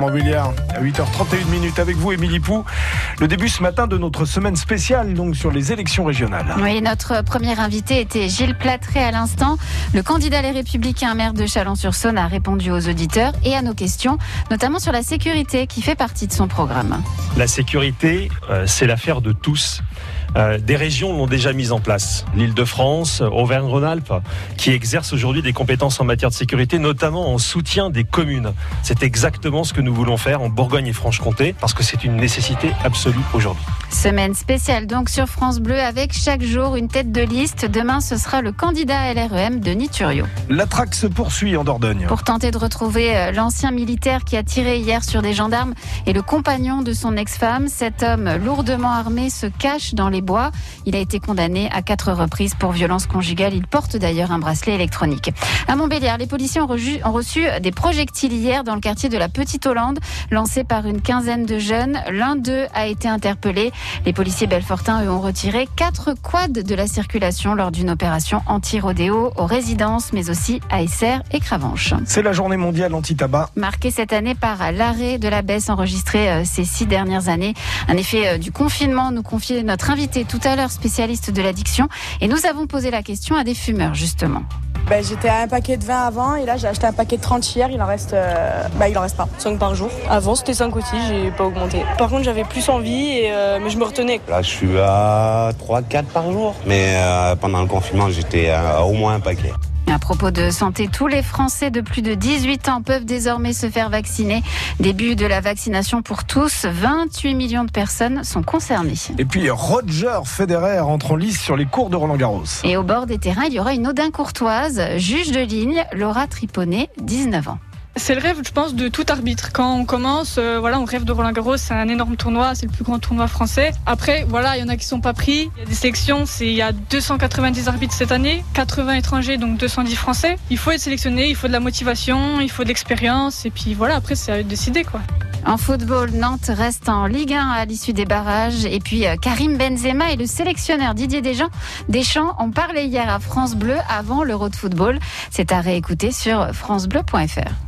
Montbéliard, à 8h31 minutes avec vous, Émilie Pou. Le début ce matin de notre semaine spéciale donc sur les élections régionales. Oui, notre premier invité était Gilles Platré à l'instant. Le candidat Les Républicains, maire de Chalon-sur-Saône, a répondu aux auditeurs et à nos questions, notamment sur la sécurité qui fait partie de son programme. La sécurité, euh, c'est l'affaire de tous. Euh, des régions l'ont déjà mise en place. L'Île-de-France, Auvergne-Rhône-Alpes, qui exercent aujourd'hui des compétences en matière de sécurité, notamment en soutien des communes. C'est exactement ce que nous voulons faire en Bourgogne et Franche-Comté, parce que c'est une nécessité absolue aujourd'hui. Semaine spéciale donc sur France Bleu avec chaque jour une tête de liste. Demain, ce sera le candidat LREM de Niturio. La traque se poursuit en Dordogne. Pour tenter de retrouver euh, l'ancien militaire qui a tiré hier sur des gendarmes et le compagnon de son ex-femme, cet homme lourdement armé se cache dans les bois. Il a été condamné à quatre reprises pour violence conjugale. Il porte d'ailleurs un bracelet électronique. À Montbéliard, les policiers ont reçu, ont reçu des projectiles hier dans le quartier de la Petite Hollande, lancés par une quinzaine de jeunes. L'un d'eux a été interpellé. Les policiers belfortins, eux, ont retiré quatre quads de la circulation lors d'une opération anti-rodéo aux résidences, mais aussi à Esser et Cravanche. C'est la journée mondiale anti-tabac. Marquée cette année par l'arrêt de la baisse enregistrée euh, ces six dernières années. Un effet euh, du confinement, nous confiait notre invité tout à l'heure, spécialiste de l'addiction. Et nous avons posé la question à des fumeurs, justement. Ben, j'étais à un paquet de 20 avant et là j'ai acheté un paquet de 30 hier, il en reste euh, bah, il en reste pas, 5 par jour. Avant c'était 5 aussi, j'ai pas augmenté. Par contre j'avais plus envie et, euh, mais je me retenais. Là je suis à 3-4 par jour. Mais euh, pendant le confinement j'étais à au moins un paquet. À propos de santé, tous les Français de plus de 18 ans peuvent désormais se faire vacciner. Début de la vaccination pour tous, 28 millions de personnes sont concernées. Et puis Roger Federer entre en lice sur les cours de Roland Garros. Et au bord des terrains, il y aura une Odin courtoise, juge de ligne, Laura Triponet, 19 ans. C'est le rêve, je pense, de tout arbitre. Quand on commence, euh, voilà, on rêve de Roland Garros, c'est un énorme tournoi, c'est le plus grand tournoi français. Après, voilà, il y en a qui sont pas pris. Il y a des sélections, c'est il y a 290 arbitres cette année, 80 étrangers, donc 210 français. Il faut être sélectionné, il faut de la motivation, il faut de l'expérience, et puis voilà, après c'est à eux de décider quoi. En football, Nantes reste en Ligue 1 à l'issue des barrages. Et puis euh, Karim Benzema et le sélectionneur Didier Deschamps, Deschamps ont parlé hier à France Bleu avant l'Euro de football. C'est à réécouter sur francebleu.fr.